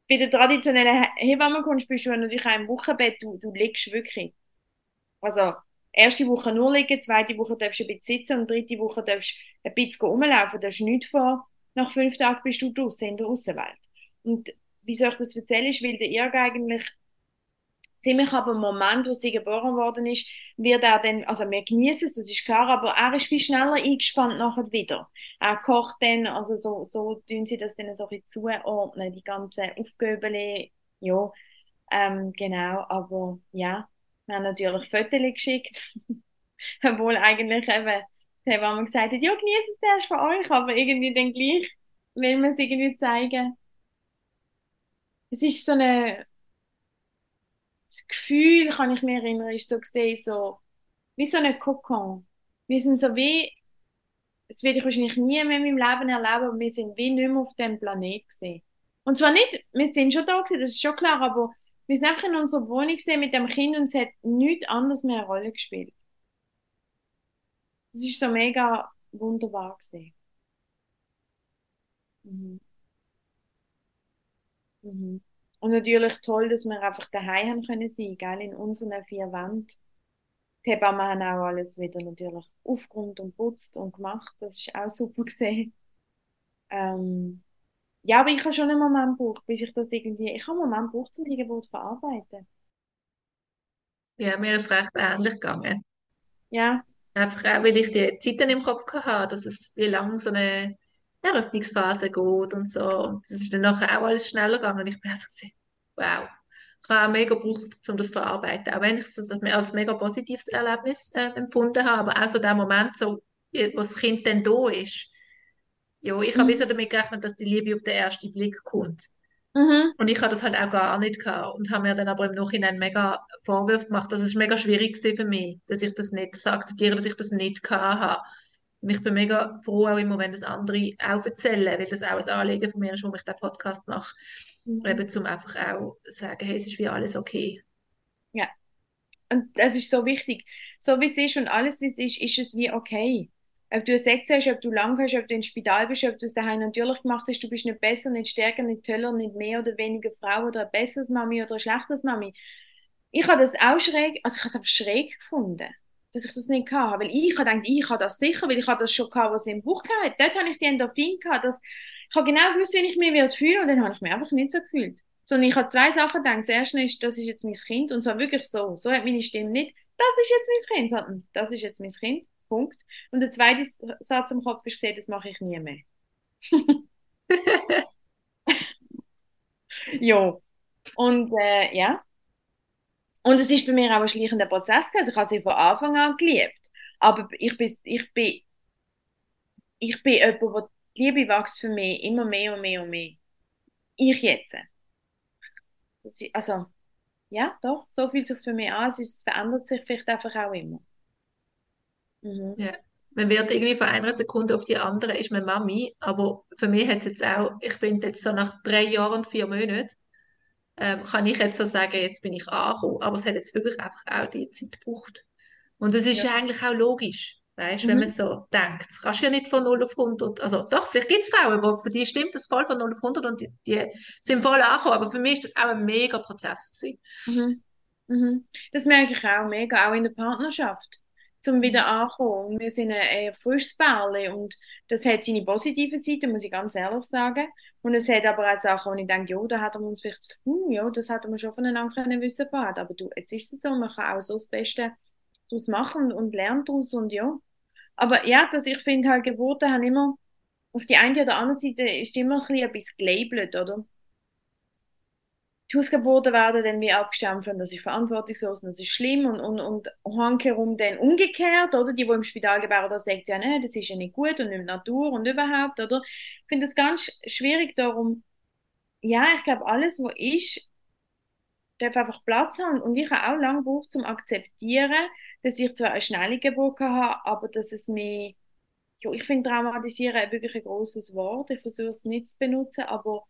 bei der traditionellen Hebammenkunst bist du natürlich auch im Wochenbett, du, du liegst wirklich. Also, erste Woche nur liegen, zweite Woche darfst du ein bisschen sitzen und dritte Woche darfst du ein bisschen rumlaufen. Da ist nichts vor nach fünf Tagen bist du draußen in der Außenwelt. Und wieso ich das erzähle, ist, weil der Irg eigentlich ziemlich ab dem Moment, wo sie geboren worden ist, wird er dann, also wir genießen es, das ist klar, aber er ist viel schneller eingespannt nachher wieder. Er kocht dann, also so, so tun sie das dann so ein bisschen zuordnen, die ganzen Aufgaben, ja, ähm, genau, aber ja, wir haben natürlich Fotos geschickt, obwohl eigentlich eben haben wir gesagt hat, ja, genießt es erst von euch, aber irgendwie dann gleich will man es irgendwie zeigen. Es ist so eine, das Gefühl, kann ich mir erinnern, ist so gesehen, so, wie so ein Kokon. Wir sind so wie, das werde ich wahrscheinlich nie mehr in meinem Leben erleben, aber wir sind wie nicht mehr auf dem Planet gesehen. Und zwar nicht, wir sind schon da gewesen, das ist schon klar, aber Wir sind einfach in unserer Wohnung gesehen mit dem Kind und es hat nichts anderes mehr eine Rolle gespielt. Das ist so mega wunderbar gesehen. Mhm. Mhm. Und natürlich toll, dass wir einfach daheim haben können sein, gell, in unseren vier Wänden. Die Hebammen haben auch alles wieder natürlich aufgeräumt und putzt und gemacht. Das ist auch super gesehen. Ähm, ja, aber ich habe schon einen Moment gebraucht, bis ich das irgendwie, ich habe einen Moment gebraucht, um die Geburt zu verarbeiten. Ja, mir ist es recht ähnlich gegangen. Ja. Einfach auch, weil ich die Zeiten im Kopf hatte, dass es wie lange so eine Eröffnungsphase geht und so. Und es ist dann nachher auch alles schneller gegangen. Und ich bin auch so gewesen, wow. Ich habe auch mega gebraucht, um das zu verarbeiten. Auch wenn ich es als mega positives Erlebnis äh, empfunden habe, aber auch so der Moment, so, wo das Kind dann da ist. Ja, ich habe Mhm. damit gerechnet, dass die Liebe auf den ersten Blick kommt. Mhm. Und ich habe das halt auch gar nicht gehabt und habe mir dann aber im Nachhinein mega Vorwürfe gemacht. Das ist mega schwierig für mich, dass ich das nicht, das akzeptiere, dass ich das nicht gehabt habe. Und ich bin mega froh auch immer, wenn das andere auch erzählen, weil das auch ein Anliegen von mir ist, warum ich den Podcast mache. Mhm. Eben, zum einfach auch sagen, hey, es ist wie alles okay. Ja. Und das ist so wichtig. So wie es ist und alles wie es ist, ist es wie okay. Ob du Sex hast, ob du lang hast, ob du ins Spital bist, ob du es daheim natürlich gemacht hast, du bist nicht besser, nicht stärker, nicht toller, nicht mehr oder weniger Frau oder ein besseres Mami oder ein schlechteres Mami. Ich habe das auch schräg, also ich habe es einfach schräg gefunden, dass ich das nicht hatte. Weil ich habe gedacht, ich habe das sicher, weil ich habe das schon gehabt, was ich im Buch hatte. Dort habe ich die Endorphin gehabt, dass ich habe genau gewusst, wie ich mich wird fühlen und dann habe ich mich einfach nicht so gefühlt. Sondern ich habe zwei Sachen gedacht. Das erste ist, das ist jetzt mein Kind und zwar wirklich so. So hat meine Stimme nicht, das ist jetzt mein Kind, sondern das ist jetzt mein Kind. Punkt. Und der zweite Satz im Kopf ist gesehen, das mache ich nie mehr. ja. Und äh, ja. Und es ist bei mir auch ein schleichender Prozess. Also ich habe sie von Anfang an geliebt. Aber ich bin, ich bin, ich bin jemand, wo die Liebe wächst für mich immer mehr und mehr und mehr. Ich jetzt. also, ja, doch, so fühlt es sich für mich an. Es, ist, es verändert sich vielleicht einfach auch immer. Mhm. Ja. Man wird irgendwie von einer Sekunde auf die andere, ist man Mami, aber für mich hat es jetzt auch, ich finde jetzt so nach drei Jahren und vier Monaten, ähm, kann ich jetzt so sagen, jetzt bin ich angekommen, aber es hat jetzt wirklich einfach auch die Zeit gebraucht. Und das ist ja, ja eigentlich auch logisch, weißt, mhm. wenn man so denkt. Das kannst du ja nicht von 0 auf 100, also doch, vielleicht gibt es Frauen, wo für die stimmt das voll von 0 auf 100 und die, die sind voll angekommen, aber für mich ist das auch ein mega Prozess gewesen. Mhm. Mhm. Das merke ich auch mega, auch in der Partnerschaft, zum wieder ankommen. Wir sind ein, ein frisches Pärchen und das hat seine positive Seite, muss ich ganz ehrlich sagen. Und es hat aber auch Sachen, wo ich denke, ja, da hätten wir uns vielleicht, hm, ja, das hätten wir schon voneinander können wissen können. Aber du, jetzt ist es so, man kann auch so das Beste daraus machen und lernt daraus und ja. Aber ja, dass ich finde halt, Geburten haben immer, auf die eine oder andere Seite ist immer ein bisschen etwas gelabelt, oder? Die Hausgeburten werden dann wie abgestempelt und das ist verantwortungslos und das ist schlimm und, und, und handherum dann umgekehrt, oder? Die, die im Spital gebären, da sagt ja, ne, das ist ja nicht gut und der Natur und überhaupt, oder? Ich finde das ganz schwierig darum, ja, ich glaube, alles, was ist, darf einfach Platz haben und ich habe auch lange gebraucht, zum akzeptieren, dass ich zwar eine schnelle Geburt habe, aber dass es mir, ja, ich finde traumatisieren wirklich ein großes Wort, ich versuche es nicht zu benutzen, aber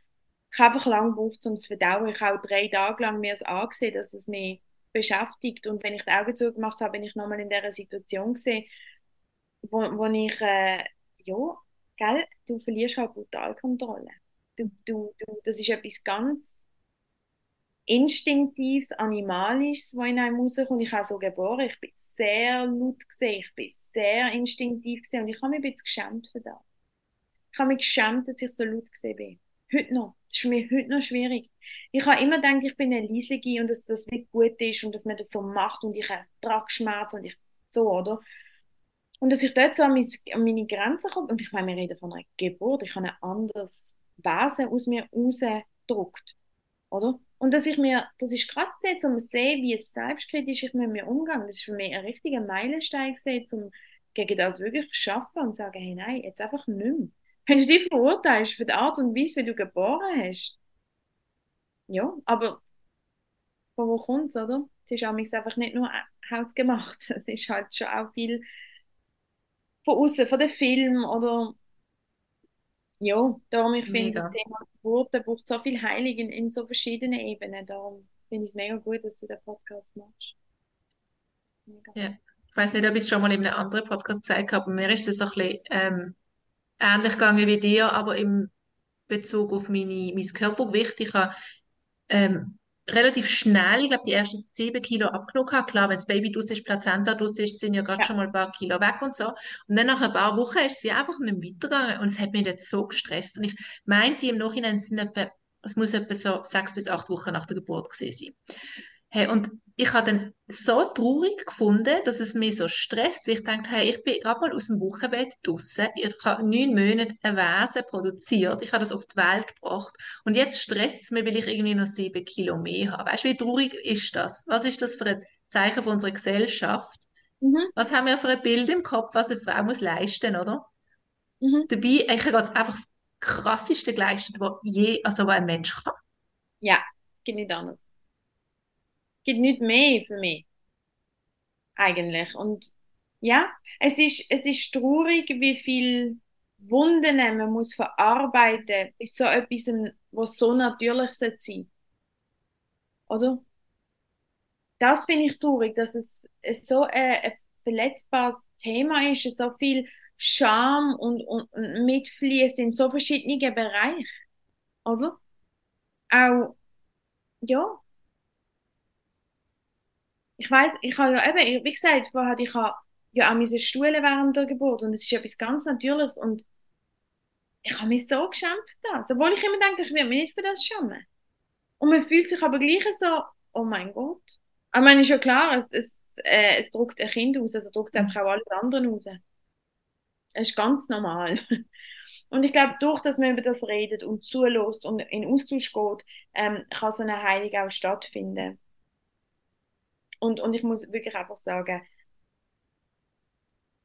ich habe einfach lange gebraucht, um es zu verdauen. Ich habe auch drei Tage lang mir es angesehen, dass es mich beschäftigt. Und wenn ich die Augen zugemacht habe, bin ich nochmal in dieser Situation gesehen, wo, wo ich, äh, ja, gell, du verlierst halt brutal Kontrolle. Du, du, du, das ist etwas ganz Instinktives, Animalisches, was in einem rauskommt. Ich habe so geboren, ich bin sehr laut gesehen, ich bin sehr instinktiv gesehen und ich habe mich ein bisschen geschämt für das. Ich habe mich geschämt, dass ich so laut gesehen bin. Heute noch. Das ist für mich heute noch schwierig. Ich habe immer gedacht, ich bin eine Leislige und dass das nicht gut ist und dass man das so macht und ich habe Tragschmerz und ich so, oder? Und dass ich dort so an, mein, an meine Grenzen komme und ich meine, wir reden von einer Geburt, ich habe ein anderes Wesen aus mir rausgedruckt, oder? Und dass ich mir, das ist krass gesehen, um zu sehen, wie selbstkritisch ich mit mir umgehe. Das ist für mich ein richtiger Meilenstein gesehen, um gegen das wirklich zu schaffen und zu sagen, hey, nein, jetzt einfach nicht mehr. Wenn du dich verurteilst für die Art und Weise, wie du geboren hast. Ja, aber von wo kommt es, oder? Es ist einfach nicht nur hausgemacht. Es ist halt schon auch viel von außen, von den Filmen oder ja, darum, ich finde, das Thema Geburten braucht so viel Heilung in, in so verschiedenen Ebenen. Darum finde ich es mega gut, dass du den Podcast machst. Mega. Ja. Ich weiß nicht, ob ich es schon mal in einem anderen Podcast gesagt habe, aber mir ist es so ein bisschen ähm, ähnlich gegangen wie dir, aber im Bezug auf meine, mein Körpergewicht. Ich habe ähm, relativ schnell, ich glaube, die ersten sieben Kilo abgenommen gehabt. Klar, wenn das Baby draus ist, Plazenta draus ist, sind ja gerade Ja. schon mal ein paar Kilo weg und so. Und dann nach ein paar Wochen ist es wie einfach nicht weitergegangen und es hat mich jetzt so gestresst. Und ich meinte im Nachhinein, es sind etwa, es muss etwa so sechs bis acht Wochen nach der Geburt gewesen sein. Hey, und ich habe dann so traurig gefunden, dass es mich so stresst, weil ich dachte, hey, ich bin gerade mal aus dem Wochenbett draußen. Ich habe neun Monate ein Wesen produziert. Ich habe das auf die Welt gebracht. Und jetzt stresst es mich, weil ich irgendwie noch sieben Kilo mehr habe. Weißt du, wie traurig ist das? Was ist das für ein Zeichen von unserer Gesellschaft? Mhm. Was haben wir für ein Bild im Kopf, was eine Frau muss leisten, oder? Mhm. Dabei, ich habe einfach das krasseste geleistet, was je, also was ein Mensch kann. Ja, geht nicht anders. Geht nicht mehr für mich, eigentlich. Und ja, es ist, es ist traurig, wie viel Wunden man muss verarbeiten, bis so etwas, was so natürlich sein sollte. Oder? Das finde ich traurig, dass es, es so ein, ein verletzbares Thema ist, so viel Scham und, und, und mitfließt in so verschiedenen Bereichen. Oder? Auch, ja. Ich weiß, ich habe ja eben, wie gesagt, vorher, ich habe ja auch meine Stuhle während der Geburt und es ist etwas ganz Natürliches und ich habe mich so geschämt für das. Obwohl ich immer denke, ich will mich nicht für das schämen. Und man fühlt sich aber gleich so, oh mein Gott. Ich meine, ist ja klar, es, es, äh, es druckt ein Kind aus, also druckt einfach auch alles andere raus. Es ist ganz normal. Und ich glaube, durch, dass man über das redet und zulässt und in Austausch geht, ähm, kann so eine Heilung auch stattfinden. Und, und ich muss wirklich einfach sagen,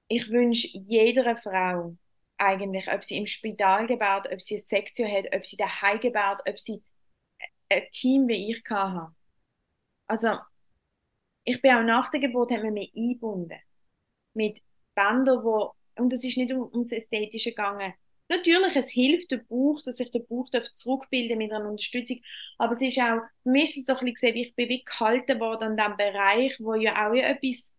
ich wünsche jeder Frau eigentlich, ob sie im Spital gebärt, ob sie eine Sektion hat, ob sie daheim gebärt, ob sie ein Team wie ich hatte. Also, ich bin auch nach der Geburt, hat man mich eingebunden. Mit Bändern, wo, und es ist nicht um, ums Ästhetische gegangen. Natürlich, es hilft der Bauch, dass sich der Bauch zurückbilden mit einer Unterstützung. Aber es ist auch, für mich ist es so ein bisschen gesehen, ich bin wie gehalten worden an diesem Bereich, wo ja auch etwas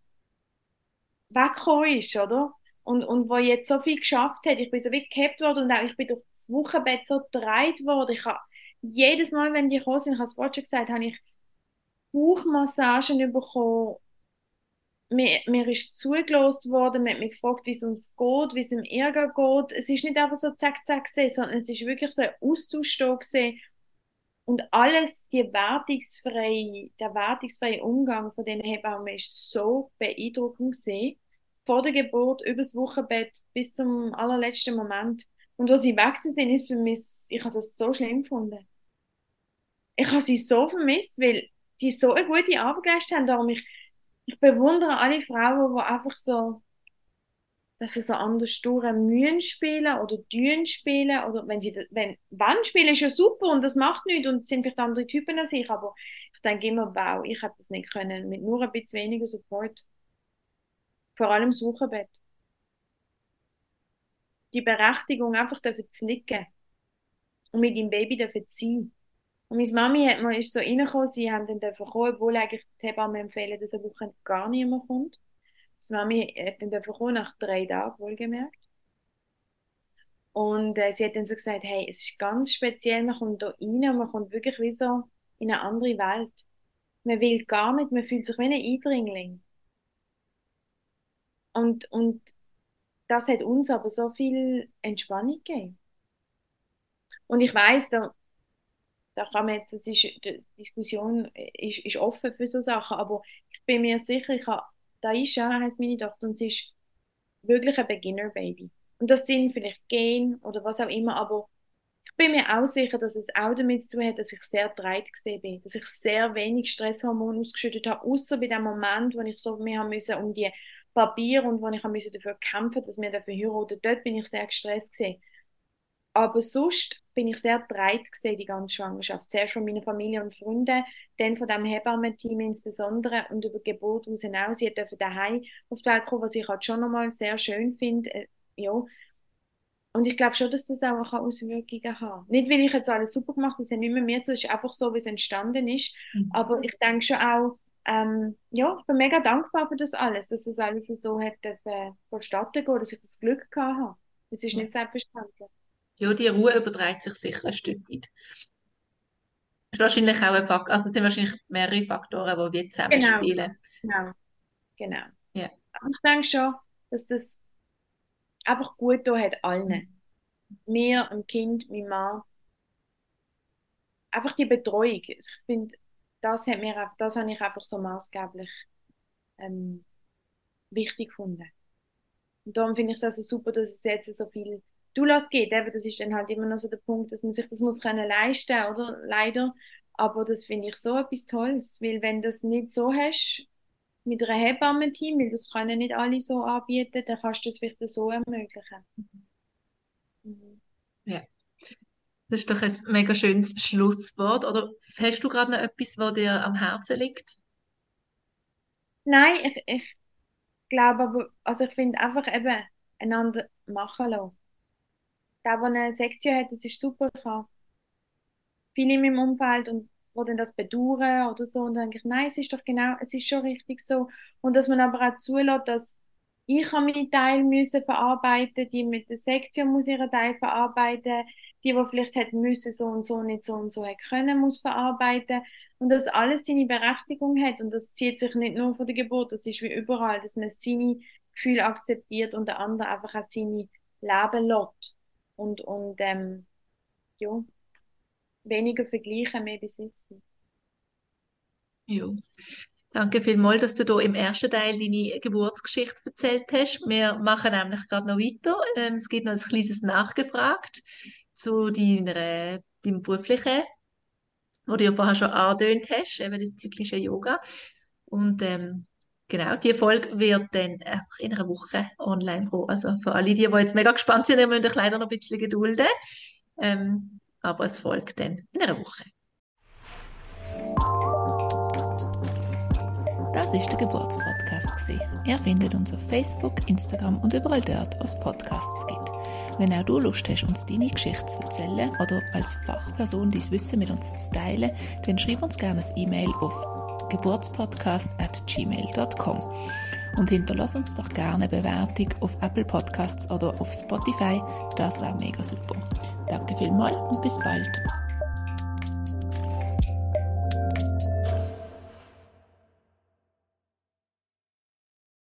weggekommen ist, oder? Und, und wo jetzt so viel geschafft hat. Ich bin so wie gehabt worden und auch ich bin durch das Wochenbett so gedreht worden. Ich habe jedes Mal, wenn die gekommen sind, ich habe es vorhin schon gesagt, habe ich Bauchmassagen bekommen. Mir, mir ist zugelost worden, man hat mich gefragt, wie es uns geht, wie es im Ärger geht. Es ist nicht einfach so zack, zack gesehen, sondern es ist wirklich so ein Austausch da gesehen. Und alles, die wertungsfreie, der wertungsfreie Umgang von den Hebammen ist so beeindruckend gesehen. Vor der Geburt, übers Wochenbett, bis zum allerletzten Moment. Und wo sie weg sind, ist für mich, ich habe das so schlimm gefunden. Ich habe sie so vermisst, weil die so eine gute Arbeit geleistet haben. Darum ich, ich bewundere alle Frauen, die einfach so, dass sie so anders durch Mühen spielen oder Dünen spielen oder wenn sie, wenn, wann spielen ist ja super und das macht nichts und sind vielleicht andere Typen als ich, aber ich denke immer, wow, ich hätte das nicht können mit nur ein bisschen weniger Support. Vor allem das Wochenbett. Die Berechtigung einfach dafür zu liegen und mit dem Baby dafür zu sein. Und meine Mami hat mal, ist so reingekommen, sie haben dann dürfen kommen, obwohl eigentlich die Hebamme empfehlen, dass eine Woche gar niemand kommt. Meine Mami hat dann dürfen kommen, nach drei Tagen, wohlgemerkt. Und äh, sie hat dann so gesagt, hey, es ist ganz speziell, man kommt da rein und man kommt wirklich wie so in eine andere Welt. Man will gar nicht, man fühlt sich wie ein Eindringling. Und, und das hat uns aber so viel Entspannung gegeben. Und ich weiß, da kann man, das ist, die Diskussion ist, ist offen für so Sachen, aber ich bin mir sicher, ich habe, Daisha heißt meine Tochter und sie ist wirklich ein Beginner-Baby. Und das sind vielleicht Gen oder was auch immer, aber ich bin mir auch sicher, dass es auch damit zu tun hat, dass ich sehr breit gesehen bin, dass ich sehr wenig Stresshormone ausgeschüttet habe, außer bei dem Moment, wo ich so mehr haben müssen um die Papier und wo ich haben müssen dafür kämpfen, dass wir dafür heiraten. Dort bin ich sehr gestresst gesehen. Aber sonst bin ich sehr breit gesehen, die ganze Schwangerschaft. Zuerst von meiner Familie und Freunden, dann von dem Hebammenteam insbesondere und über Geburt raus hinaus. Sie dürfen daheim auf die Welt kommen, was ich halt schon nochmal sehr schön finde. Äh, ja. und ich glaube schon, dass das auch Auswirkungen haben Nicht, weil ich jetzt alles super gemacht habe, das hat nicht mehr mehr zu, es ist einfach so, wie es entstanden ist. Mhm. Aber ich denke schon auch, ähm, ja, ich bin mega dankbar für das alles, dass das alles so hat äh, vonstatten gehen, dass ich das Glück gehabt habe. Das ist nicht selbstverständlich. Ja, die Ruhe überträgt sich sicher ein Stück weit. Das ist wahrscheinlich auch ein Faktor, also sind wahrscheinlich mehrere Faktoren, die wir zusammenspielen. Genau, genau. genau. Ja. Aber ich denke schon, dass das einfach gut da hat allen. Mir, ein Kind, mein Mann. Einfach die Betreuung. Ich finde, das hat mir, das habe ich einfach so maßgeblich ähm, wichtig gefunden. Und darum finde ich es also super, dass es jetzt so viel Dulas gibt. Eben, das ist dann halt immer noch so der Punkt, dass man sich das muss können leisten, oder? Leider. Aber das finde ich so etwas Tolles, weil wenn du das nicht so hast, mit einem Hebammenteam, weil das können nicht alle so anbieten, dann kannst du das vielleicht so ermöglichen. Mhm. Ja. Das ist doch ein mega schönes Schlusswort. Oder hast du gerade noch etwas, was dir am Herzen liegt? Nein, ich, ich glaube aber, also ich finde einfach eben einander machen lassen. Der, der eine Sektion hat, das ist super. Ich habe viele in meinem Umfeld und wo dann das bedauern oder so und dann denke ich, nein, es ist doch genau, es ist schon richtig so. Und dass man aber auch zulässt, dass ich meinen Teil müssen verarbeiten, die mit der Sektion muss ihren Teil verarbeiten, die, die vielleicht hätten müssen, so und so, nicht so und so können, muss verarbeiten. Und dass alles seine Berechtigung hat. Und das zieht sich nicht nur von der Geburt, das ist wie überall, dass man seine Gefühle akzeptiert und der andere einfach auch seine Leben lässt. Und, und ähm, ja, weniger vergleichen, mehr besitzen. Ja. Danke vielmals, dass du da im ersten Teil deine Geburtsgeschichte erzählt hast. Wir machen nämlich gerade noch weiter. Ähm, es gibt noch ein kleines Nachgefragt zu deiner, deinem beruflichen, wo du ja vorher schon angedeutet hast, eben das zyklische Yoga. Und ähm, genau, die Folge wird dann einfach in einer Woche online kommen. Also für alle, die, die jetzt mega gespannt sind, die müssen euch leider noch ein bisschen gedulden. Ähm, aber es folgt dann in einer Woche. Das ist der Geburtspodcast. Ihr findet uns auf Facebook, Instagram und überall dort, wo es Podcasts gibt. Wenn auch du Lust hast, uns deine Geschichte zu erzählen oder als Fachperson dein Wissen mit uns zu teilen, dann schreib uns gerne ein E-Mail auf geburtspodcast.gmail.com und hinterlass uns doch gerne Bewertung auf Apple Podcasts oder auf Spotify. Das wäre mega super. Danke vielmals und bis bald.